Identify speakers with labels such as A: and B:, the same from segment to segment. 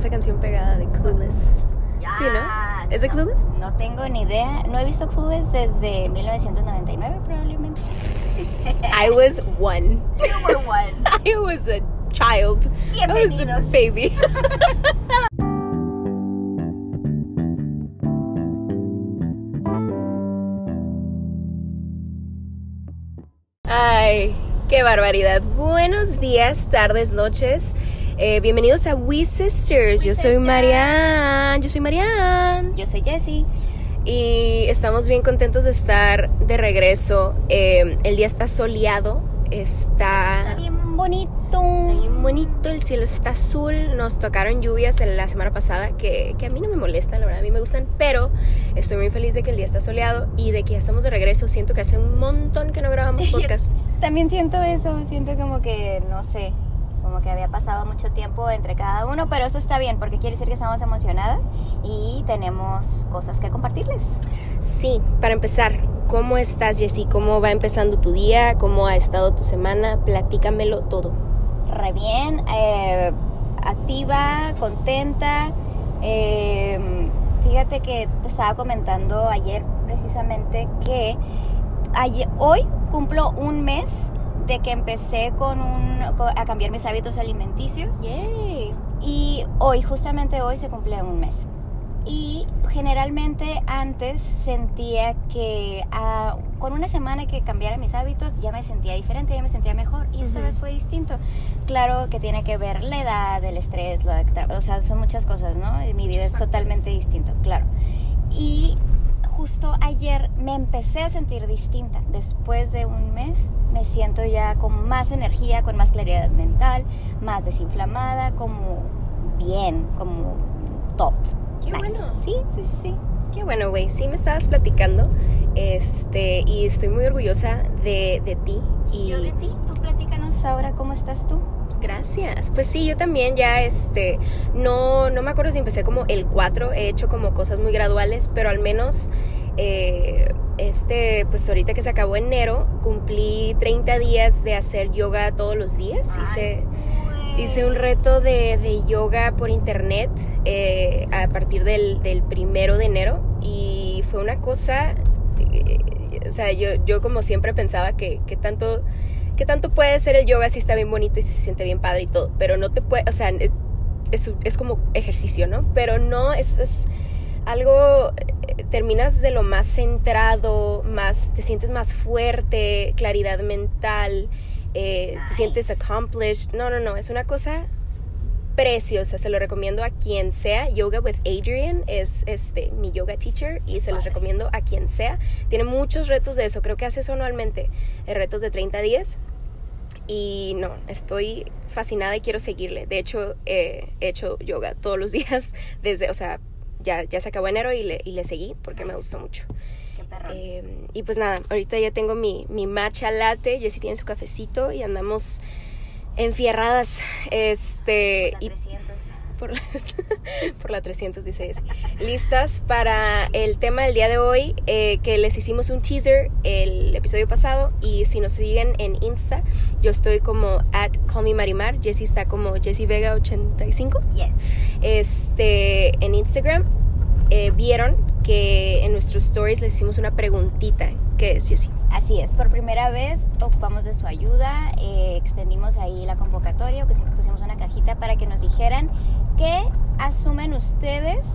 A: esa canción pegada de Clueless. Sí, ¿no? ¿Es de Clueless?
B: No tengo ni idea. No he visto Clueless desde 1999 probablemente.
A: I was one.
B: You were one.
A: I was a child. I was a baby. Ay, qué barbaridad. Buenos días, tardes, noches. Eh, bienvenidos a We Sisters. Yo soy. Marianne. Yo soy Marianne.
B: Yo soy Jessie.
A: Y estamos bien contentos de estar de regreso. Eh, el día está soleado. Está,
B: Está bien bonito.
A: está bien bonito. El cielo está azul. Nos tocaron lluvias en la semana pasada que, que a mí no me molestan, la verdad, a mí me gustan. Pero estoy muy feliz de que el día está soleado y de que ya estamos de regreso. Siento que hace un montón que no grabamos
B: Yo-
A: podcast.
B: También siento eso, siento como que, no sé, como que había pasado mucho tiempo entre cada uno, pero eso está bien porque quiere decir que estamos emocionadas y tenemos cosas que compartirles.
A: Sí, para empezar, ¿cómo estás, Jessy? ¿Cómo va empezando tu día? ¿Cómo ha estado tu semana? Platícamelo todo.
B: Re bien, eh, activa, contenta. eh, fíjate que te estaba comentando ayer precisamente que ayer- hoy cumplo un mes de que empecé con un, a cambiar mis hábitos alimenticios.
A: Yay.
B: Y hoy, justamente hoy, se cumple un mes. Y generalmente antes sentía que ah, con una semana que cambiara mis hábitos ya me sentía diferente, ya me sentía mejor. Y esta vez fue distinto. Claro que tiene que ver la edad, el estrés, lo o sea, son muchas cosas, ¿no? Y mi vida
A: Muchos
B: es totalmente distinta, claro. Y justo ayer me empecé a sentir distinta. Después de un mes me siento ya con más energía, con más claridad mental, más desinflamada, como bien, como top.
A: Qué bueno.
B: Sí, sí, sí, sí.
A: Qué bueno, güey. Sí me estabas platicando. Este, y estoy muy orgullosa de, de ti. Y
B: Yo de ti, tú platícanos ahora cómo estás tú.
A: Gracias. Pues sí, yo también ya, este, no, no me acuerdo si empecé como el 4, he hecho como cosas muy graduales, pero al menos, eh, este, pues ahorita que se acabó enero, cumplí 30 días de hacer yoga todos los días. Hice, hice un reto de, de yoga por internet eh, a partir del, del primero de enero y fue una cosa, eh, o sea, yo, yo como siempre pensaba que, que tanto que tanto puede ser el yoga si está bien bonito y si se siente bien padre y todo, pero no te puede, o sea, es, es, es como ejercicio, ¿no? Pero no, es, es algo, eh, terminas de lo más centrado, más, te sientes más fuerte, claridad mental, eh, te sientes accomplished, no, no, no, es una cosa preciosa, se lo recomiendo a quien sea. Yoga with Adrian es este mi yoga teacher y se los recomiendo a quien sea. Tiene muchos retos de eso, creo que hace eso anualmente, eh, retos de 30 días. Y no, estoy fascinada y quiero seguirle. De hecho, eh, he hecho yoga todos los días desde, o sea, ya, ya se acabó enero y le, y le seguí porque me gustó mucho.
B: Qué.
A: Eh, y pues nada, ahorita ya tengo mi, mi matcha latte, Jessie tiene su cafecito y andamos enfierradas. Este,
B: La
A: y
B: 300.
A: por la, por la 300, dice Jessie. Listas para el tema del día de hoy, eh, que les hicimos un teaser el episodio pasado. Y si nos siguen en Insta, yo estoy como at callmemarimar, Jessie está como Jessie Vega 85
B: Yes.
A: este, en Instagram eh, vieron que en nuestros stories les hicimos una preguntita. ¿Qué es, Jessie?
B: Así es, por primera vez ocupamos de su ayuda, eh, extendimos ahí la convocatoria, o que siempre pusimos una cajita para que nos dijeran qué asumen ustedes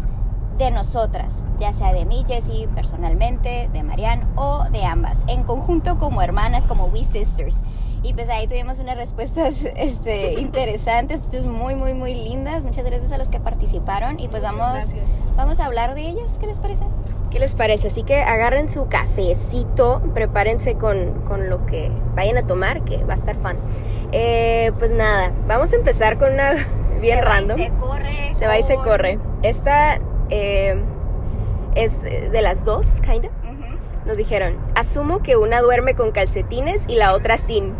B: de nosotras, ya sea de mí, Jessie, personalmente, de Marianne o de ambas, en conjunto como hermanas, como We Sisters. Y pues ahí tuvimos unas respuestas este, interesantes, muy, muy, muy lindas. Muchas gracias a los que participaron y pues
A: Muchas
B: vamos,
A: gracias.
B: vamos a hablar de ellas. ¿Qué les parece?
A: ¿Qué les parece? Así que agarren su cafecito, prepárense con, con lo que vayan a tomar, que va a estar fun. Eh, pues nada, vamos a empezar con una bien
B: Se va y
A: random.
B: se corre.
A: Se va y se corre. Esta eh, es de las dos, kinda. Nos dijeron, asumo que una duerme con calcetines y la otra sin.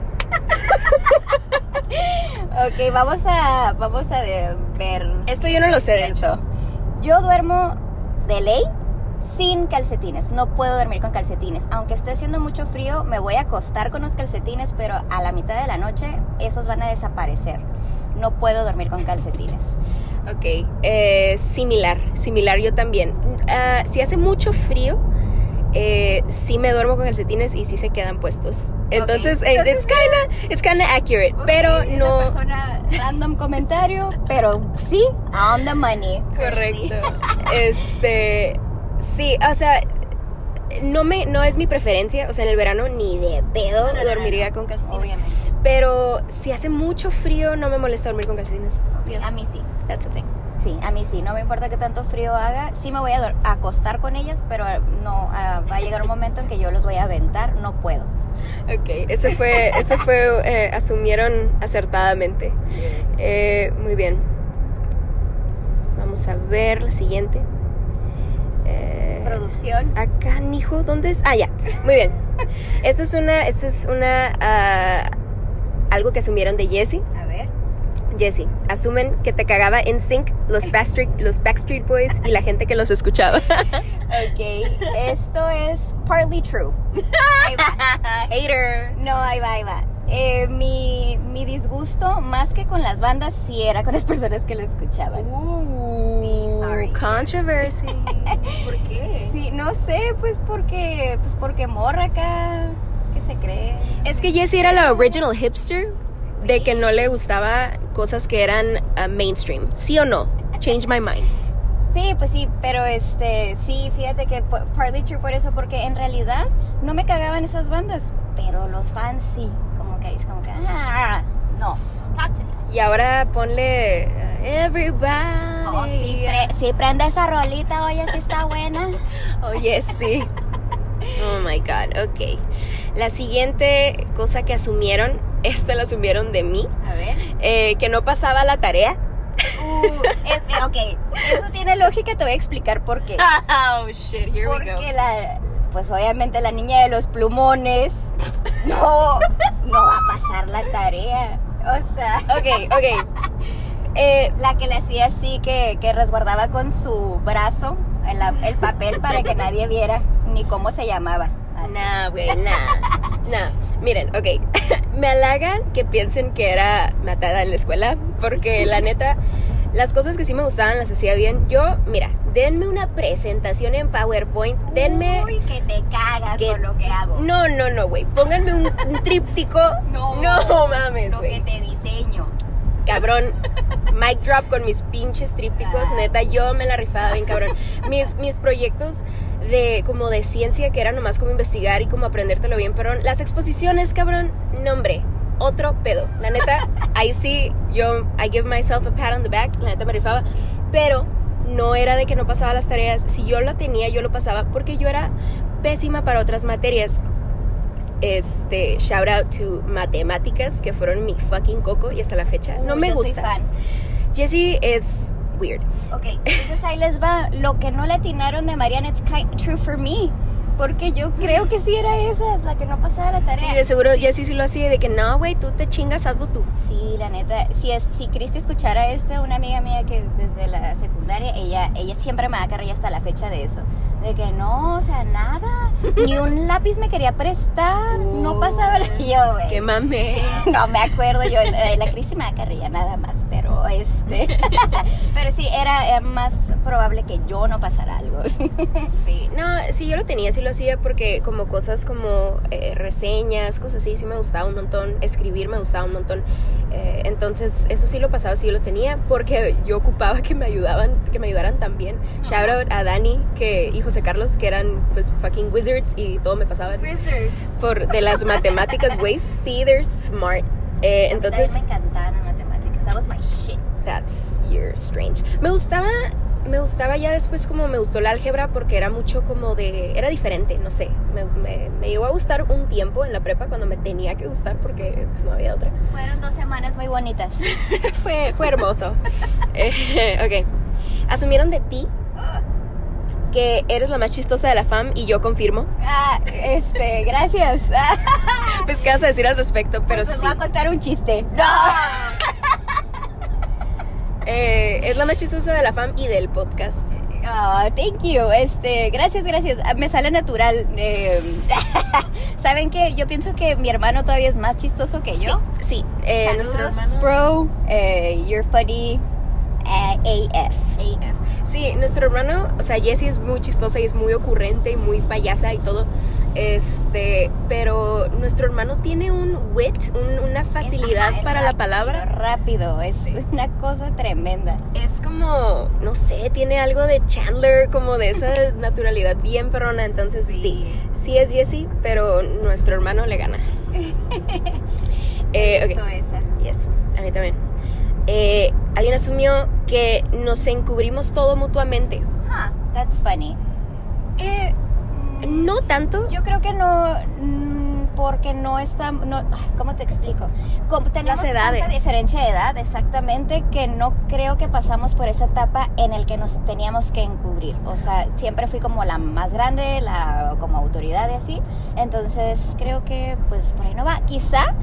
B: Ok, vamos a, vamos a ver.
A: Esto yo no lo sé, de hecho.
B: Yo duermo de ley sin calcetines. No puedo dormir con calcetines. Aunque esté haciendo mucho frío, me voy a acostar con los calcetines, pero a la mitad de la noche esos van a desaparecer. No puedo dormir con calcetines.
A: Ok, eh, similar, similar yo también. Ah, si hace mucho frío, eh, sí me duermo con calcetines y sí se quedan puestos. Entonces, eh, it's kinda, it's kinda accurate, pero
B: Esa
A: no...
B: persona, random comentario, pero sí, on the money.
A: Correcto. Este, sí, o sea, no me, no es mi preferencia, o sea, en el verano ni de pedo
B: No, no,
A: dormiría con calcetines.
B: Obviamente.
A: Pero si hace mucho frío, no me molesta dormir con calcetines.
B: A mí sí.
A: That's the thing.
B: Sí, a mí sí, no me importa que tanto frío haga, sí me voy a acostar con ellas, pero no, ah, va a llegar un momento en que yo los voy a aventar, no puedo.
A: Ok, ese fue, ese fue, eh, asumieron acertadamente. Eh, muy bien. Vamos a ver la siguiente. Eh,
B: Producción.
A: acá, hijo, ¿dónde es? Ah, ya. Muy bien. Esta es una, esta es una, ah, algo que asumieron de Jessie.
B: A ver.
A: Jessie, asumen que te cagaba en sync los Backstreet, los Backstreet Boys y la gente que los escuchaba.
B: Ok, esto es partly true. Ahí va.
A: Hater.
B: No, ahí va, ahí va. Eh, mi, mi disgusto, más que con las bandas, sí era con las personas que lo escuchaban. Sí, sorry.
A: Controversy. ¿Por qué?
B: Sí, no sé, pues porque, pues porque morra acá, que se cree.
A: Es que Jessie era la original hipster de que no le gustaba cosas que eran uh, mainstream. ¿Sí o no? Change my mind.
B: Sí, pues sí, pero este, sí, fíjate que partly true por eso, porque en realidad no me cagaban esas bandas, pero los fans sí, como que es como que, ah, no, talk to me.
A: Y ahora ponle uh, everybody.
B: Oh, sí, pre- sí, prende esa rolita, oye, sí está buena.
A: Oye, sí. Oh my god, ok. La siguiente cosa que asumieron, esta la asumieron de mí,
B: A ver.
A: eh, que no pasaba la tarea.
B: Uh, es- eh, ok, eso tiene lógica, te voy a explicar por qué.
A: Oh shit, here
B: Porque la, pues obviamente la niña de los plumones no, no va a pasar la tarea. O sea,
A: Ok, ok. Eh,
B: la que le hacía así, que, que resguardaba con su brazo el, el papel para que nadie viera ni cómo se llamaba. Así.
A: Nah, güey, nah. Nah. Miren, ok. Me halagan que piensen que era matada en la escuela, porque la neta, las cosas que sí me gustaban las hacía bien. Yo, mira, denme una presentación en PowerPoint, denme.
B: Uy, que te cagas
A: que-
B: con lo que hago.
A: No, no, no, güey. Pónganme un, un tríptico.
B: No,
A: no mames,
B: Lo que te diseño.
A: Cabrón. Mic drop con mis pinches trípticos.
B: Ah.
A: Neta, yo me la rifaba bien, cabrón. Mis, mis proyectos de como de ciencia que era nomás como investigar y como aprendértelo bien, pero las exposiciones, cabrón, nombre. Otro pedo. La neta, ahí sí, yo, I give myself a pat on the back. La neta me rifaba. Pero no era de que no pasaba las tareas. Si yo lo tenía, yo lo pasaba porque yo era pésima para otras materias. Este, shout out to matemáticas, que fueron mi fucking coco y hasta la fecha. No me
B: yo soy
A: gusta.
B: fan.
A: Jessie es weird.
B: Ok, entonces ahí les va. Lo que no le atinaron de Mariana, it's kind true for me. Porque yo creo que sí era esa, es la que no pasaba la tarea.
A: Sí, de seguro Jessie sí lo hacía de que no, güey, tú te chingas, hazlo tú.
B: Sí, la neta, si es, si Cristi escuchara esto, una amiga mía que desde la secundaria, ella, ella siempre me da carrilla hasta la fecha de eso. De que no, o sea, nada, ni un lápiz me quería prestar, no pasaba la- yo, güey.
A: Que mame.
B: No me acuerdo yo, la, la Cristi me da carrilla nada más, pero este, pero sí, era, más probable que yo no pasara algo.
A: Sí, no, sí, yo lo tenía, sí lo hacía porque como cosas como eh, reseñas, cosas así, sí me gustaba un montón. Escribir me gustaba un montón. Eh, entonces, eso sí lo pasaba, sí lo tenía porque yo ocupaba que me ayudaban, que me ayudaran también. Shout out a Dani que, y José Carlos, que eran pues fucking wizards y todo me pasaban por de las matemáticas, güey. Sí, they're smart. Eh, entonces,
B: me encantaban las matemáticas, that was my shit.
A: That's you're strange. Me gustaba, me gustaba ya después como me gustó la álgebra porque era mucho como de, era diferente, no sé. Me, me, me llegó a gustar un tiempo en la prepa cuando me tenía que gustar porque pues no había otra.
B: Fueron dos semanas muy bonitas.
A: fue, fue hermoso. Eh, ok. Asumieron de ti que eres la más chistosa de la fam y yo confirmo.
B: Ah, este, gracias.
A: Pues qué vas a decir al respecto, pero
B: Pues
A: sí.
B: voy a contar un chiste. No.
A: Eh, es la más chistosa de la fam y del podcast.
B: Ah, thank you. Este, gracias, gracias. Ah, Me sale natural. Eh, ¿Saben qué? Yo pienso que mi hermano todavía es más chistoso que yo.
A: Sí, sí. Eh, nuestro hermano.
B: bro. Eh, you're funny. AF.
A: AF. Sí, nuestro hermano, o sea, Jessie es muy chistosa y es muy ocurrente y muy payasa y todo. Este, pero nuestro hermano tiene un wit, un- una facilidad
B: Es- ajá, es
A: para la
B: rápido,
A: palabra.
B: Rápido, es
A: Sí.
B: una cosa tremenda.
A: Es como, no sé, tiene algo de Chandler, como de esa naturalidad bien perrona. Entonces, sí,
B: Sí.
A: sí, es Jessie, pero nuestro hermano le gana. Eh,
B: esa.
A: Yes, a mí también. Eh, alguien asumió que nos encubrimos todo mutuamente.
B: Huh, that's funny.
A: Eh, no tanto.
B: Yo creo que no, porque no estamos, no, ¿cómo te explico? Como tenemos
A: Las edades.
B: tanta diferencia de edad, exactamente, que no creo que pasamos por esa etapa en el que nos teníamos que encubrir. O sea, siempre fui como la más grande, la como autoridad y así. Entonces creo que pues por ahí no va. Quizá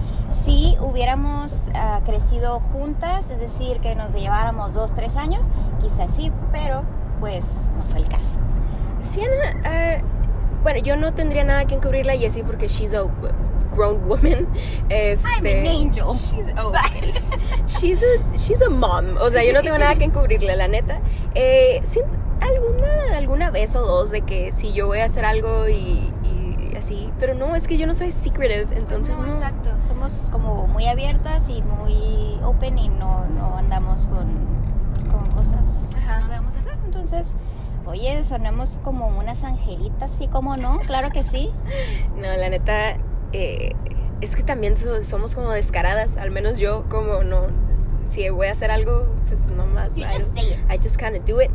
B: si hubiéramos ah, crecido juntas, es decir, que nos lleváramos dos, tres años, quizá sí, pero pues no fue el caso.
A: Sienna, eh, bueno, yo no tendría nada que encubrirle a Jessie porque she's a grown woman. Este,
B: I'm an angel.
A: She's, oh, okay. she's, a, she's a mom. O sea, yo no tengo nada que encubrirle, la neta. Eh, sí, alguna, alguna vez o dos de que si yo voy a hacer algo y, y así. Pero no, es que yo no soy secretive, entonces no.
B: exacto. Somos como muy abiertas y muy open y no, no andamos con, con cosas
A: Ajá.
B: que no debemos hacer. Entonces, oye, sonamos como unas angelitas, sí, como no, claro que sí.
A: No, la neta, eh, es que también so- somos como descaradas, al menos yo como no, si voy a hacer algo, pues no más.
B: You
A: I
B: just say it.
A: I just kind of do it.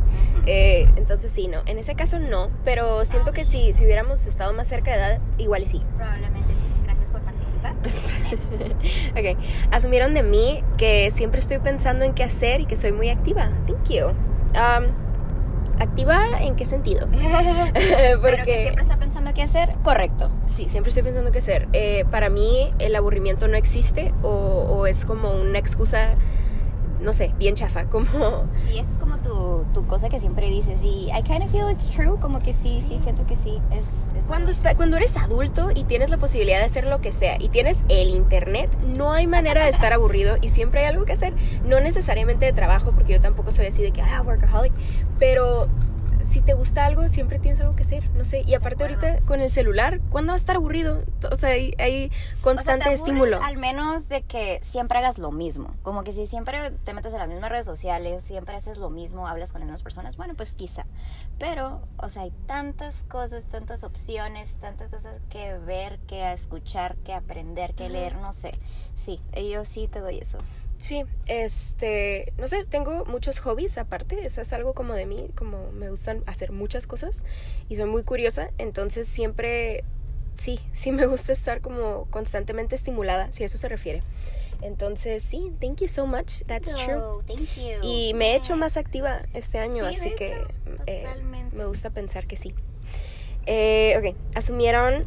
A: Eh, entonces sí, no, en ese caso no, pero siento que sí, si hubiéramos estado más cerca de edad, igual y sí.
B: Probablemente sí. Gracias por participar.
A: ok, asumieron de mí que siempre estoy pensando en qué hacer y que soy muy activa. Thank you. Um, ¿Activa en qué sentido?
B: Pero que siempre está pensando qué hacer, correcto.
A: Sí, siempre estoy pensando qué hacer. Eh, para mí el aburrimiento no existe o, o es como una excusa, no sé, bien chafa, como...
B: Sí, esa es como tu, tu cosa que siempre dices y I kind of feel it's true, como que sí, sí, siento que sí. Es, es
A: Cuando, está, cuando eres adulto y tienes la posibilidad de hacer lo que sea y tienes el internet, no hay manera de estar aburrido y siempre hay algo que hacer. No necesariamente de trabajo, porque yo tampoco soy así de que, ah, workaholic, pero si te gusta algo, siempre tienes algo que hacer, no sé. Y aparte
B: acuerdo.
A: ahorita con el celular, ¿cuándo va a estar aburrido? O sea, hay, hay
B: O sea,
A: constante estímulo.
B: Al menos de que siempre hagas lo mismo. Como que si siempre te metes en las mismas redes sociales, siempre haces lo mismo, hablas con las mismas personas, bueno, pues quizá. Pero, o sea, hay tantas cosas, tantas opciones, tantas cosas que ver, que escuchar, que aprender, que leer, no sé. Sí, yo sí te doy eso.
A: Sí, este, no sé, tengo muchos hobbies aparte, eso es algo como de mí, como me gustan hacer muchas cosas y soy muy curiosa, entonces siempre, sí, sí me gusta estar como constantemente estimulada, si a eso se refiere. Entonces, sí, thank you so much, that's true.
B: Thank you.
A: Y me he hecho más activa este año,
B: Sí,
A: así que eh, me gusta pensar que sí. Eh, ok, asumieron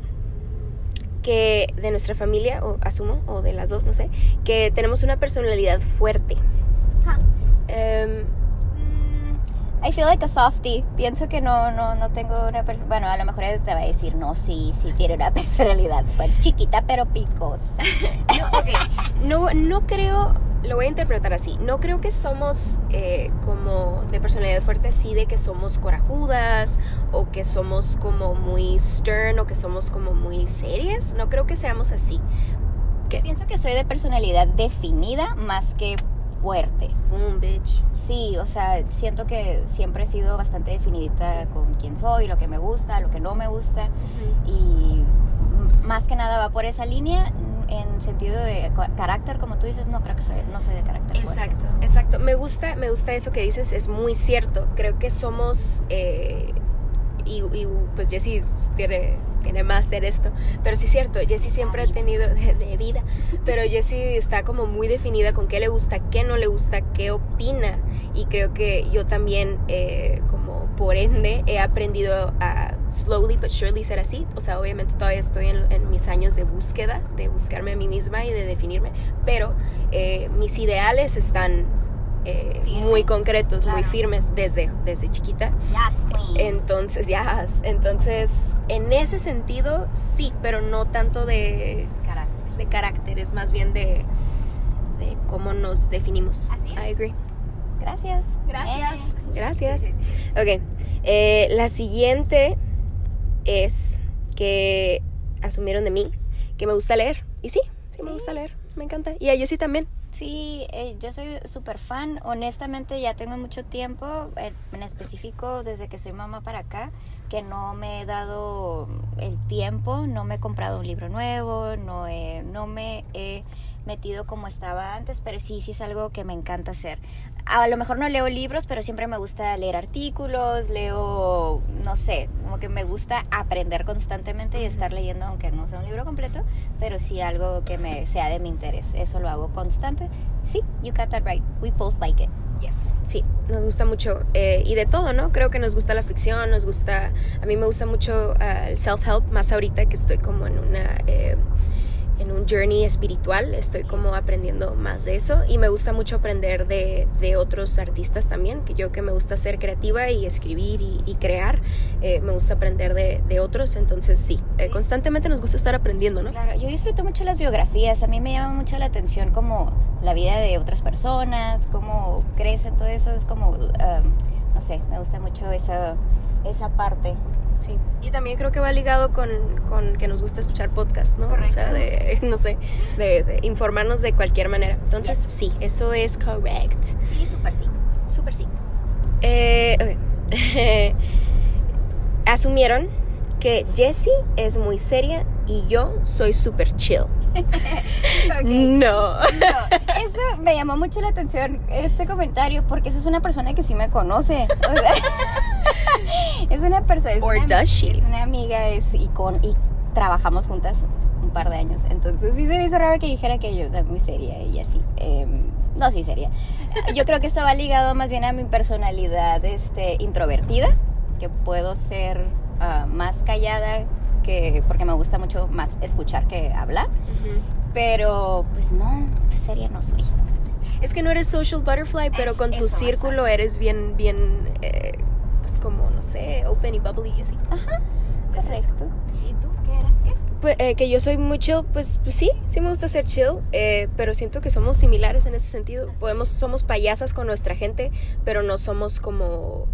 A: que de nuestra familia, o asumo, o de las dos, no sé, que tenemos una personalidad fuerte.
B: Huh.
A: Em,
B: Mm, I feel like a softie. Pienso que no, no, no tengo una persona. Bueno, a lo mejor te va a decir, no, sí, sí tiene una personalidad pues, chiquita pero picosa.
A: no, ok, no, no creo, lo voy a interpretar así, no creo que somos eh, como de personalidad fuerte así de que somos corajudas o que somos como muy stern o que somos como muy serias, no creo que seamos así. ¿Qué?
B: Pienso que soy de personalidad definida más que fuerte.
A: Boom, bitch.
B: Sí, o sea, siento que siempre he sido bastante definidita
A: Sí.
B: con quién soy, lo que me gusta, lo que no me gusta. Y mm, más que nada va por esa línea. En sentido de ca- carácter, como tú dices, no creo que soy, no soy de carácter fuerte.
A: Exacto, exacto. Me gusta, me gusta eso que dices, es muy cierto. Creo que somos, eh, y, y, pues Jessie tiene, tiene más ser esto, pero sí es cierto, Jessie siempre ha tenido de, de vida, pero Jessie está como muy definida con qué le gusta, qué no le gusta, qué opina, y creo que yo también, eh, como por ende, he aprendido a slowly but surely ser así. O sea, obviamente todavía estoy en, en mis años de búsqueda, de buscarme a mí misma y de definirme, pero eh, mis ideales están eh, muy concretos, muy firmes desde, desde chiquita.
B: Yes, queen.
A: Entonces, ya, entonces, en ese sentido, sí, pero no tanto de
B: Carácter.
A: de carácter, es más bien de, de cómo nos definimos.
B: Así es.
A: I agree.
B: Gracias.
A: Gracias. Gracias. Ok. Eh, la siguiente es que asumieron de mí que me gusta leer. Y sí, sí me gusta leer. Me encanta. Y a Jessie también.
B: Sí, eh, yo soy súper fan. Honestamente, ya tengo mucho tiempo, eh, en específico desde que soy mamá para acá, que no me he dado el tiempo, no me he comprado un libro nuevo, no, he, no me he metido como estaba antes, pero sí, sí es algo que me encanta hacer. A lo mejor no leo libros, pero siempre me gusta leer artículos, leo, no sé, como que me gusta aprender constantemente y estar leyendo, aunque no sea un libro completo, pero sí algo que me sea de mi interés. Eso lo hago constante. Sí, you got that right. We both like it.
A: Yes, sí, nos gusta mucho. eh, y de todo, ¿no? Creo que nos gusta la ficción, nos gusta. A mí me gusta mucho ah, el self-help, más ahorita que estoy como en una. eh, en un journey espiritual, estoy como aprendiendo más de eso y me gusta mucho aprender de, de otros artistas también, que yo que me gusta ser creativa y escribir y, y crear, eh, me gusta aprender de, de otros, entonces sí, eh, constantemente nos gusta estar aprendiendo, ¿no?
B: Claro, yo disfruto mucho las biografías. A mí me llama mucho la atención como la vida de otras personas, cómo crecen, todo eso. Es como, um, no sé, me gusta mucho esa, esa parte.
A: Sí, y también creo que va ligado con, con que nos gusta escuchar podcast, ¿no? O sea, de, no sé, de, de informarnos de cualquier manera. Entonces, sí, eso es correct.
B: Sí, súper sí.
A: Súper sí. Eh, ok. Asumieron que Jessie es muy seria y yo soy súper chill. No.
B: No, eso me llamó mucho la atención, este comentario, porque esa es una persona que sí me conoce. O sea, es una persona. Es una? Es una amiga es, y, con, y trabajamos juntas un par de años. Entonces sí se me hizo raro que dijera que yo soy muy seria y así. Em, no, sí, seria. Yo creo que esto va ligado más bien a mi personalidad este, introvertida, que puedo ser ah, más callada, que, porque me gusta mucho más escuchar que hablar. Pero, pues no, seria no soy.
A: Es que no eres social butterfly, pero
B: Es-
A: con tu círculo eres bien, bien, eh, pues como, no sé, open y bubbly y así. Es eso.
B: Correcto. ¿Y tú qué eras qué?
A: Pues, eh, que yo soy muy chill, pues, pues sí, sí me gusta ser chill, eh, pero siento que somos similares en ese sentido. Podemos, somos payasas con nuestra gente, pero no somos como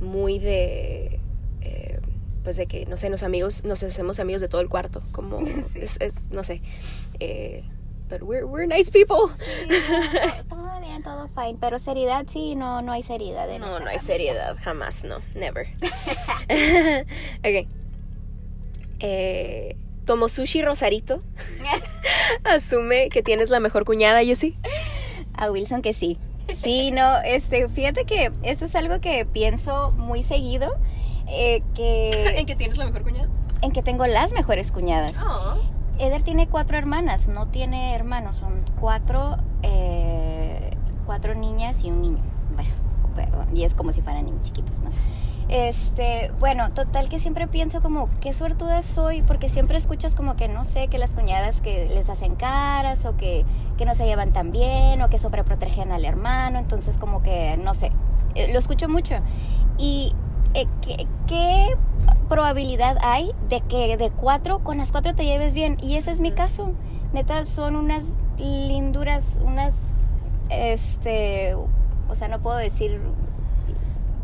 A: muy de, eh, pues de que, no sé, nos amigos, nos hacemos amigos de todo el cuarto, como, es, es, no sé, eh, but we're, we're nice people.
B: todo bien, todo fine. Pero seriedad sí, no, no hay seriedad. en
A: No, no hay
B: familia.
A: seriedad, jamás, no, never. ok. Eh, Tomosushi Rosarito asume que tienes la mejor cuñada, yo sí.
B: A Wilson que sí. Sí, no, este, fíjate que esto es algo que pienso muy seguido, eh, que
A: que tienes la mejor cuñada?
B: en que tengo las mejores cuñadas. Eder tiene cuatro hermanas, no tiene hermanos, son cuatro, eh, cuatro niñas y un niño. Bueno, perdón, y es como si fueran niños chiquitos, ¿no? Este, bueno, total que siempre pienso como qué suertuda soy, porque siempre escuchas como que no sé, que las cuñadas que les hacen caras o que, que no se llevan tan bien o que sobreprotegen al hermano, entonces como que no sé, eh, lo escucho mucho. Y eh, ¿qué, qué probabilidad hay de que de cuatro con las cuatro te lleves bien? Y ese es mi caso. Neta, son unas linduras, unas, este, o sea, no puedo decir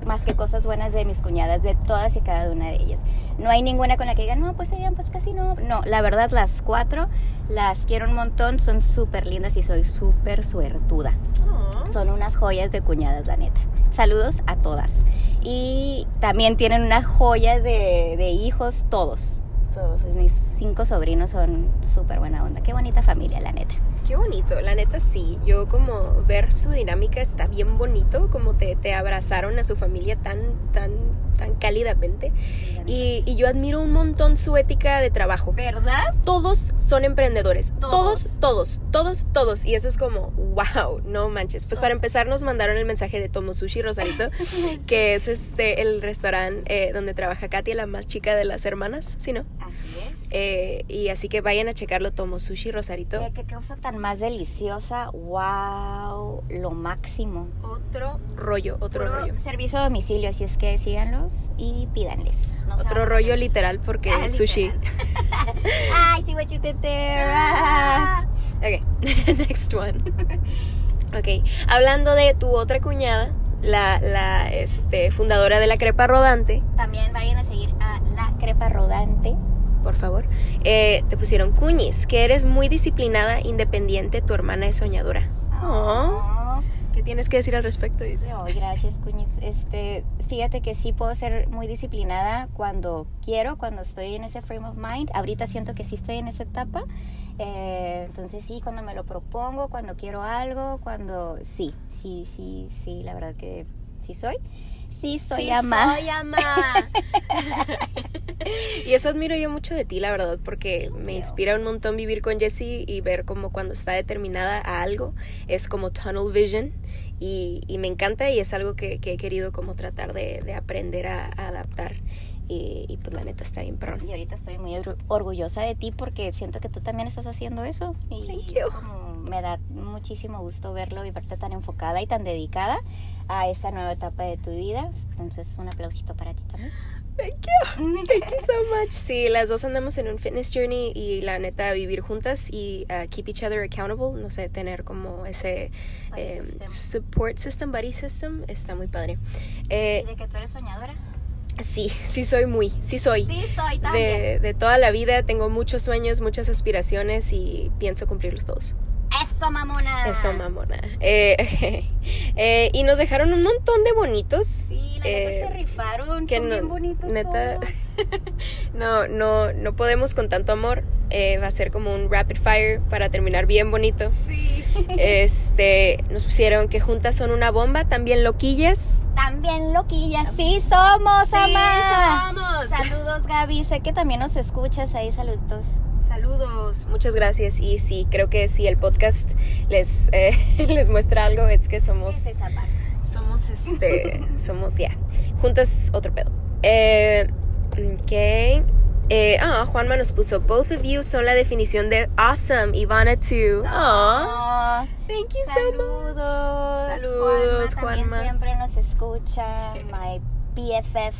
B: más que cosas buenas de mis cuñadas, de todas y cada una de ellas. No hay ninguna con la que digan, no, pues ella, pues casi no. No, la verdad, las cuatro las quiero un montón, son súper lindas y soy súper suertuda. Son unas joyas de cuñadas, la neta. Saludos a todas. Y también tienen una joya de, de hijos, todos. Todos mis cinco sobrinos son súper buena onda. Qué bonita familia, la neta.
A: Qué bonito, la neta sí. Yo como ver su dinámica está bien bonito, como te, te abrazaron a su familia tan, tan, tan cálidamente. Y, y yo admiro un montón su ética de trabajo.
B: ¿Verdad?
A: Todos son emprendedores.
B: Todos.
A: Todos, todos, todos, todos. Y eso es como, wow, no manches. Pues para empezar nos mandaron el mensaje de Tomosushi Rosarito, que es este el restaurante eh, donde trabaja Katia, la más chica de las hermanas, ¿sí no?
B: Así es.
A: Eh, y así que vayan a checarlo, Tomosushi Rosarito.
B: Qué, qué cosa tan más deliciosa. Wow, lo máximo.
A: Otro rollo, otro
B: Puro
A: rollo.
B: Servicio a domicilio, así es que síganlos y pídanles.
A: Otro rollo literal porque
B: Ah,
A: es sushi.
B: I see what you did there. Ah.
A: Ok, next one. Ok, hablando de tu otra cuñada, la, la este, fundadora de la Crepa Rodante,
B: También vayan a seguir a La Crepa Rodante.
A: Por favor, eh, te pusieron cuñis, que eres muy disciplinada, independiente, tu hermana es soñadora.
B: Oh.
A: ¿Qué tienes que decir al respecto? Dice.
B: Gracias, Cuñiz. Este, fíjate que sí puedo ser muy disciplinada cuando quiero, cuando estoy en ese frame of mind. Ahorita siento que sí estoy en esa etapa. Eh, entonces sí, cuando me lo propongo, cuando quiero algo, cuando sí, sí, sí, sí, la verdad que sí soy. Sí, soy
A: Sí,
B: ama.
A: soy ama. y eso admiro yo mucho de ti, la verdad, porque me inspira un montón vivir con Jessie y ver como cuando está determinada a algo, es como tunnel vision. Y, y me encanta y es algo que, que he querido como tratar de, de aprender a, a adaptar. Y, y, pues la neta está bien perrón.
B: Y ahorita estoy muy orgu- orgullosa de ti porque siento que tú también estás haciendo eso. Y
A: Thank you.
B: como- me da muchísimo gusto verlo y verte tan enfocada y tan dedicada a esta nueva etapa de tu vida. Entonces, un aplausito para ti también.
A: Thank you. Thank you so much. Sí, las dos andamos en un fitness journey y la neta vivir juntas y uh, keep each other accountable, no sé, tener como ese eh,
B: system.
A: support system, buddy system, está muy padre. Eh,
B: ¿Y de que tú eres soñadora?
A: sí, sí soy muy, sí soy.
B: Sí, soy
A: De,
B: también.
A: de toda la vida tengo muchos sueños, muchas aspiraciones y pienso cumplirlos todos.
B: Eso, mamona.
A: Eso, mamona. Eh, eh, y nos dejaron un montón de bonitos.
B: Sí, la neta
A: Eh,
B: se rifaron.
A: que
B: Son
A: no-
B: bien bonitos
A: neta,
B: todos.
A: no, no, no podemos con tanto amor. Eh, va a ser como un rapid fire para terminar bien bonito.
B: Sí.
A: Este, nos pusieron que juntas son una bomba, también loquillas.
B: También loquillas. Sí, somos,
A: Sí,
B: ama.
A: somos.
B: Saludos, Gaby. Sé que también nos escuchas ahí. Saluditos.
A: Saludos, muchas gracias. Y sí, creo que si el podcast les, eh, les muestra algo, es que somos, somos, este, somos ya. Juntas, otro pedo. Eh, ok. Eh, ah, Juanma nos puso, both of you son la definición de awesome, Ivana too. Aw,
B: Oh,
A: thank you so much.
B: saludos.
A: Saludos,
B: Juanma.
A: Juanma.
B: siempre nos escucha. My BFF.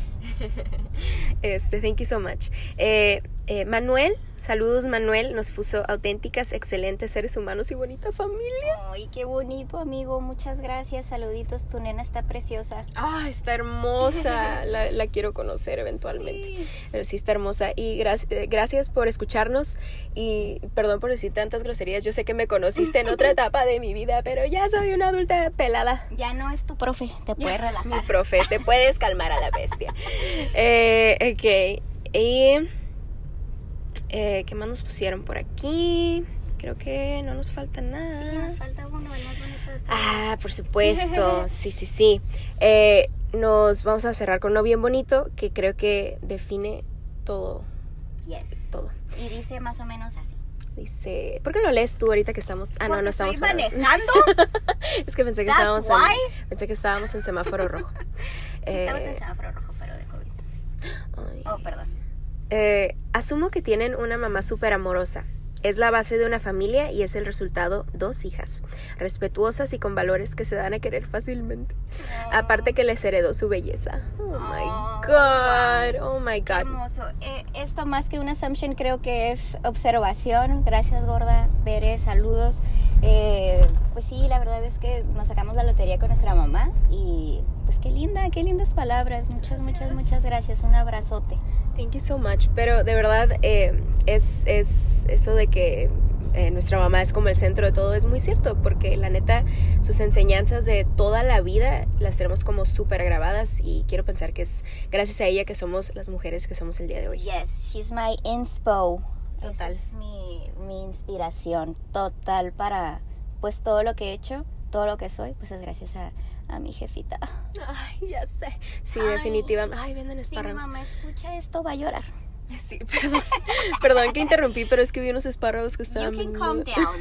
A: Este, thank you so much. Eh, eh, Manuel, saludos Manuel, nos puso auténticas, excelentes seres humanos y bonita familia.
B: Ay, qué bonito, amigo. Muchas gracias. Saluditos. Tu nena está preciosa.
A: Ah, está hermosa. La, la quiero conocer eventualmente. Pero sí está hermosa. Y gracias, gracias por escucharnos. Y perdón por decir tantas groserías. Yo sé que me conociste en otra etapa de mi vida, pero ya soy una adulta pelada.
B: Ya no es tu profe. Te puedes
A: Ya es mi profe, te puedes calmar a la bestia. Eh, ok. Y, eh, ¿Qué más nos pusieron por aquí? Creo que no nos falta nada.
B: Sí, nos falta uno, el más bonito de todos.
A: Ah, por supuesto, sí, sí, sí. Eh, nos vamos a cerrar con uno bien bonito que creo que define todo,
B: Yes.
A: todo.
B: Y dice más o menos así.
A: Dice, ¿por qué lo lees tú ahorita que estamos? Ah, no, no estamos
B: manejando.
A: es que pensé que
B: That's
A: estábamos
B: why.
A: en, pensé que estábamos en semáforo rojo.
B: Estamos en
A: Eh,
B: semáforo rojo, pero de COVID.
A: ay.
B: Oh, perdón.
A: Eh, asumo que tienen una mamá súper amorosa. Es la base de una familia y es el resultado dos hijas, respetuosas y con valores que se dan a querer fácilmente. Aparte que les heredó su belleza. Oh my
B: Oh,
A: god, oh my god.
B: hermoso. Eh, esto más que una assumption creo que es observación. Gracias, gorda. Bere, saludos. Eh, pues sí, la verdad es que nos sacamos la lotería con nuestra mamá y pues qué linda, qué lindas palabras. Muchas, muchas, muchas gracias. Un abrazote.
A: Thank you so much. Pero de verdad, eh, es, es eso de que eh, nuestra mamá es como el centro de todo, es muy cierto, porque la neta, sus enseñanzas de toda la vida las tenemos como súper grabadas y quiero pensar que es gracias a ella que somos las mujeres que somos el día de hoy.
B: Yes, she's my inspo. Esa
A: Total.
B: es mi, mi inspiración total para pues todo lo que he hecho, todo lo que soy, pues es gracias a, a mi jefita.
A: Ay, ya sé. Sí,
B: Ay.
A: definitivamente. Ay, venden
B: Si mi
A: espárragos.
B: mamá escucha esto, va a llorar.
A: Sí, perdón. perdón que interrumpí, pero es que vi unos espárragos que
B: You
A: estaban.
B: can
A: bien-
B: calm down.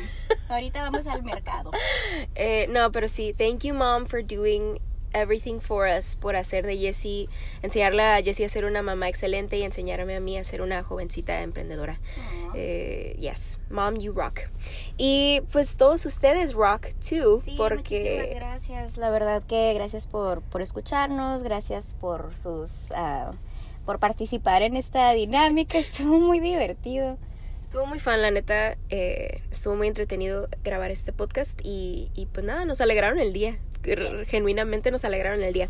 B: Ahorita vamos al mercado.
A: Eh, no, pero sí, thank you mom for doing everything for us, por hacer de Jessie, enseñarle a Jessie a ser una mamá excelente y enseñarme a mí a ser una jovencita emprendedora. Eh, yes, mom, you rock. Y pues todos ustedes rock too,
B: Sí, muchísimas
A: porque
B: gracias. La verdad que gracias por, por escucharnos, gracias por sus ah, por participar en esta dinámica. Estuvo muy divertido.
A: Estuvo muy fan, la neta. eh, estuvo muy entretenido grabar este podcast y, y pues nada, nos alegraron el día. Genuinamente nos alegraron el día.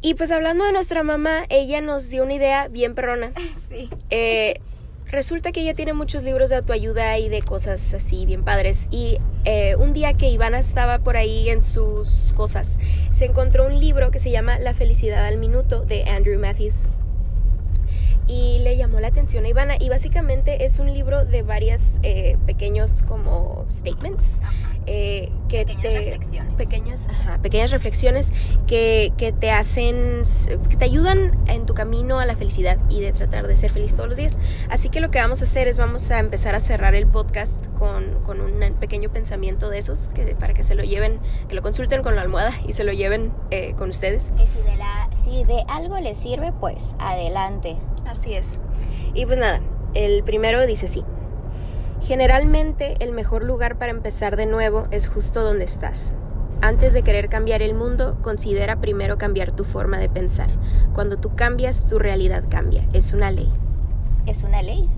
A: Y pues hablando de nuestra mamá, ella nos dio una idea bien perrona.
B: Sí.
A: Eh, resulta que ella tiene muchos libros de autoayuda y de cosas así bien padres. Y eh, un día que Ivana estaba por ahí en sus cosas, se encontró un libro que se llama La felicidad al minuto de Andrew Matthews. Y le llamó la atención a Ivana. Y básicamente es un libro de varios eh, pequeños como statements. eh, que
B: Pequeñas
A: te
B: reflexiones.
A: pequeñas ajá, pequeñas reflexiones que, que te hacen que te ayudan en tu camino a la felicidad y de tratar de ser feliz todos los días así que lo que vamos a hacer es vamos a empezar a cerrar el podcast con, con un pequeño pensamiento de esos que para que se lo lleven que lo consulten con la almohada y se lo lleven eh, con ustedes
B: Que si de, la, si de algo les sirve, pues adelante.
A: Así es. Y pues nada, el primero dice sí. Generalmente el mejor lugar para empezar de nuevo es justo donde estás. Antes de querer cambiar el mundo, considera primero cambiar tu forma de pensar. Cuando tú cambias, tu realidad cambia. Es una ley.
B: Es una ley.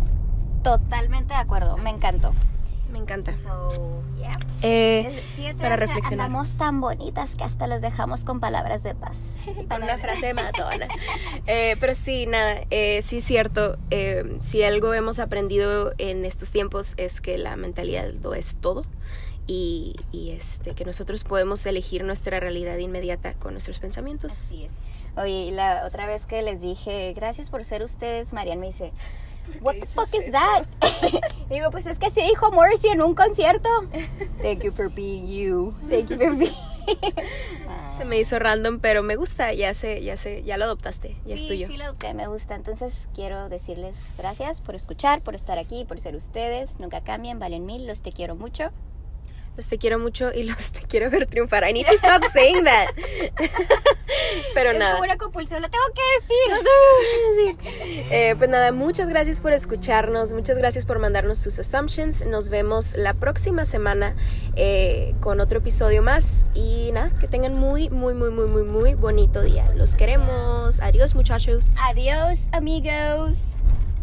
B: Totalmente de acuerdo. Me encantó.
A: Me encanta.
B: So, yeah.
A: Eh,
B: fíjate,
A: para reflexionar.
B: Andamos tan bonitas que hasta les dejamos con palabras de paz.
A: con una frase de matona. Eh, pero sí, nada, eh, sí es cierto. eh, si algo hemos aprendido en estos tiempos es que la mentalidad lo es todo. Y, y, este, que nosotros podemos elegir nuestra realidad inmediata con nuestros pensamientos.
B: Así es. Oye, y la otra vez que les dije, gracias por ser ustedes, Marian me dice, What the fuck is
A: eso?
B: that? Digo, pues es que sí dijo Morrissey en un concierto. Thank you for being you. Thank you for being.
A: Se me hizo random, pero me gusta, ya sé, ya sé, ya lo adoptaste, ya es
B: sí,
A: tuyo.
B: sí lo adopté, me gusta. Entonces quiero decirles gracias por escuchar, por estar aquí, por ser ustedes. Nunca cambien, valen mil, los te quiero mucho.
A: Los te quiero mucho y los te quiero ver triunfar. I need to stop saying that. pero
B: es
A: nada.
B: como una compulsión, lo tengo que decir.
A: Eh, pues nada, muchas gracias por escucharnos, muchas gracias por mandarnos sus assumptions. Nos vemos la próxima semana eh, con otro episodio más. Y nada, que tengan muy, muy, muy, muy, muy, muy bonito día. Los queremos. Adiós, muchachos.
B: Adiós, amigos.